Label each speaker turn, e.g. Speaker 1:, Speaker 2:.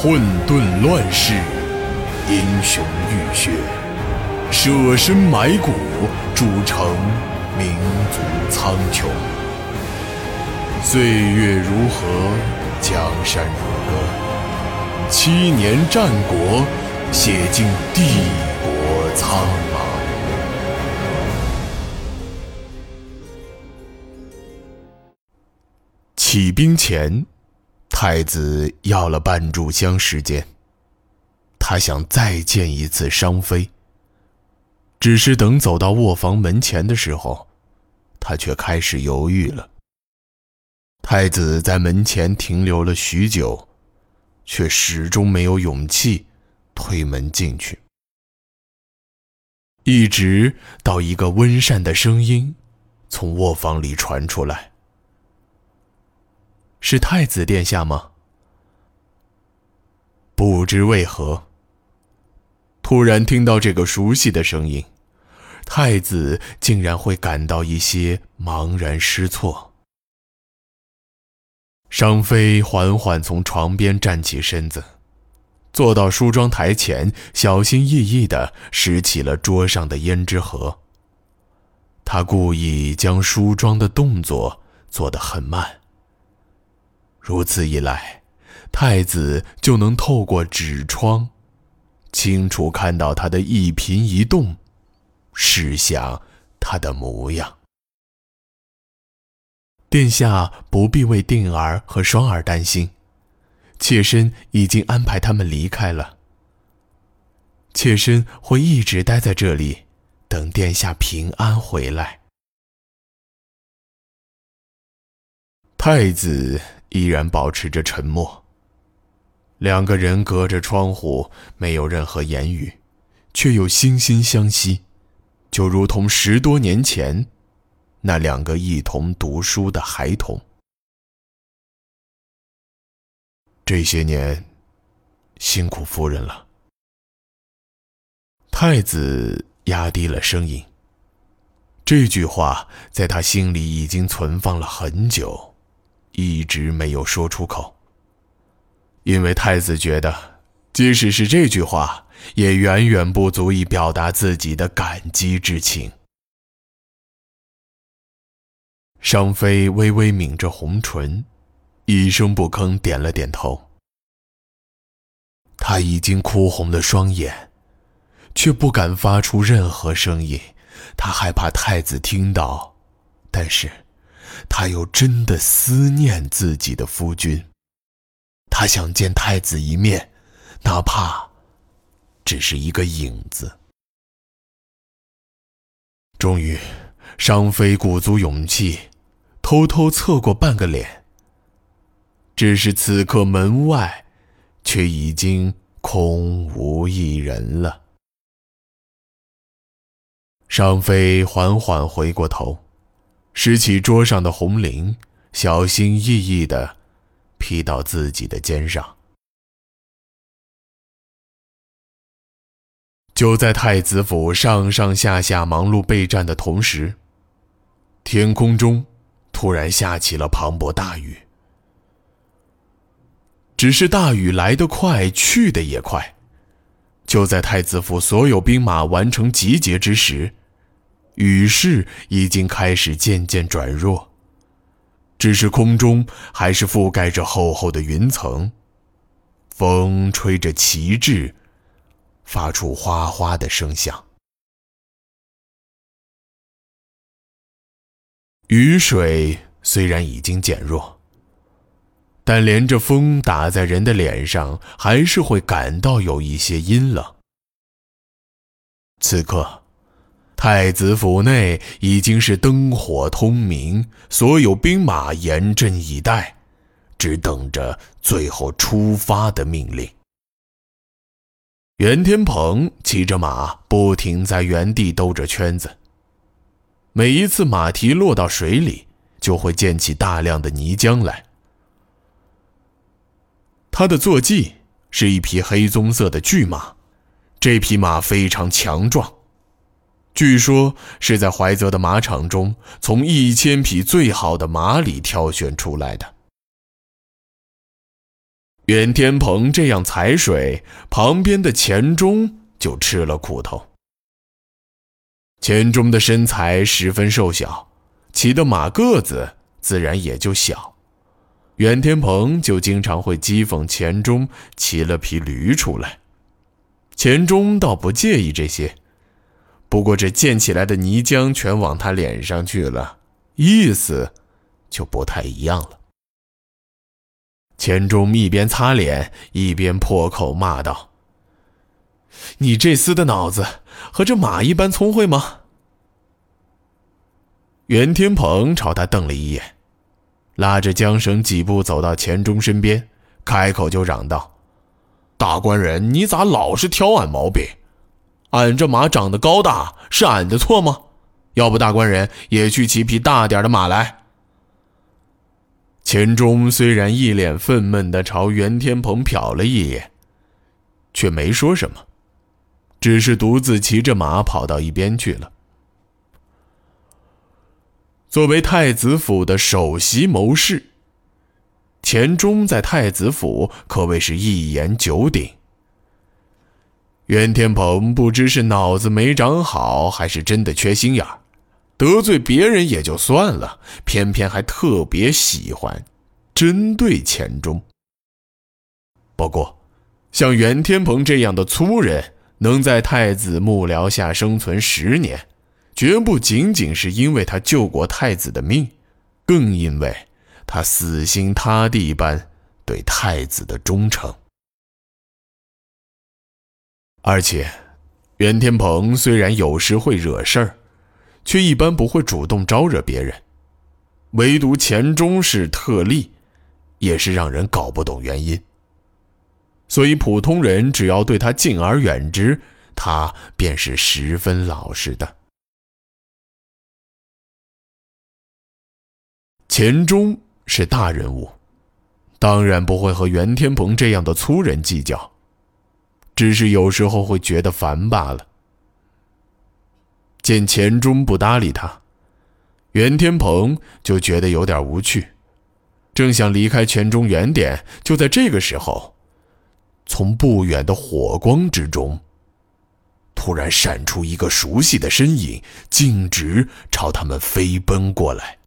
Speaker 1: 混沌乱世，英雄浴血，舍身埋骨，铸成民族苍穹。岁月如河，江山如歌，七年战国，写尽帝国苍茫。起兵前，太子要了半炷香时间。他想再见一次商妃。只是等走到卧房门前的时候，他却开始犹豫了。太子在门前停留了许久，却始终没有勇气推门进去，一直到一个温善的声音从卧房里传出来。是太子殿下吗？不知为何，突然听到这个熟悉的声音，太子竟然会感到一些茫然失措。商妃缓缓从床边站起身子，坐到梳妆台前，小心翼翼地拾起了桌上的胭脂盒。她故意将梳妆的动作做得很慢。如此一来，太子就能透过纸窗，清楚看到他的一颦一动，试想他的模样。殿下不必为定儿和双儿担心，妾身已经安排他们离开了。妾身会一直待在这里，等殿下平安回来。太子。依然保持着沉默。两个人隔着窗户，没有任何言语，却又惺惺相惜，就如同十多年前那两个一同读书的孩童。这些年，辛苦夫人了。太子压低了声音。这句话在他心里已经存放了很久。一直没有说出口，因为太子觉得，即使是这句话，也远远不足以表达自己的感激之情。商妃微微抿着红唇，一声不吭，点了点头。她已经哭红了双眼，却不敢发出任何声音，她害怕太子听到，但是。他又真的思念自己的夫君，他想见太子一面，哪怕只是一个影子。终于，商妃鼓足勇气，偷偷侧过半个脸。只是此刻门外，却已经空无一人了。商妃缓缓回过头。拾起桌上的红绫，小心翼翼地披到自己的肩上。就在太子府上上下下忙碌备战的同时，天空中突然下起了磅礴大雨。只是大雨来得快，去得也快。就在太子府所有兵马完成集结之时。雨势已经开始渐渐转弱，只是空中还是覆盖着厚厚的云层，风吹着旗帜，发出哗哗的声响。雨水虽然已经减弱，但连着风打在人的脸上，还是会感到有一些阴冷。此刻。太子府内已经是灯火通明，所有兵马严阵以待，只等着最后出发的命令。袁天鹏骑着马，不停在原地兜着圈子。每一次马蹄落到水里，就会溅起大量的泥浆来。他的坐骑是一匹黑棕色的巨马，这匹马非常强壮。据说是在怀泽的马场中，从一千匹最好的马里挑选出来的。袁天鹏这样踩水，旁边的钱钟就吃了苦头。钱钟的身材十分瘦小，骑的马个子自然也就小。袁天鹏就经常会讥讽钱钟骑了匹驴出来，钱钟倒不介意这些，不过这溅起来的泥浆全往他脸上去了，意思就不太一样了。钱钟一边擦脸，一边破口骂道：“你这厮的脑子和这马一般聪慧吗？”袁天鹏朝他瞪了一眼，拉着缰绳几步走到钱钟身边，开口就嚷道：“大官人，你咋老是挑俺毛病？俺这马长得高大，是俺的错吗？要不大官人也去骑匹大点的马来。”钱钟虽然一脸愤懑地朝袁天鹏瞟了一眼，却没说什么，只是独自骑着马跑到一边去了。作为太子府的首席谋士，钱钟在太子府可谓是一言九鼎。袁天鹏不知是脑子没长好，还是真的缺心眼儿。得罪别人也就算了，偏偏还特别喜欢针对钱钟。不过，像袁天鹏这样的粗人能在太子幕僚下生存十年，绝不仅仅是因为他救过太子的命，更因为他死心塌地般对太子的忠诚。而且，袁天鹏虽然有时会惹事儿。却一般不会主动招惹别人，唯独钱钟是特例，也是让人搞不懂原因。所以普通人只要对他敬而远之，他便是十分老实的。钱钟是大人物，当然不会和袁天鹏这样的粗人计较，只是有时候会觉得烦罢了。见钱钟不搭理他，袁天鹏就觉得有点无趣，正想离开钱钟远点，就在这个时候，从不远的火光之中，突然闪出一个熟悉的身影，径直朝他们飞奔过来。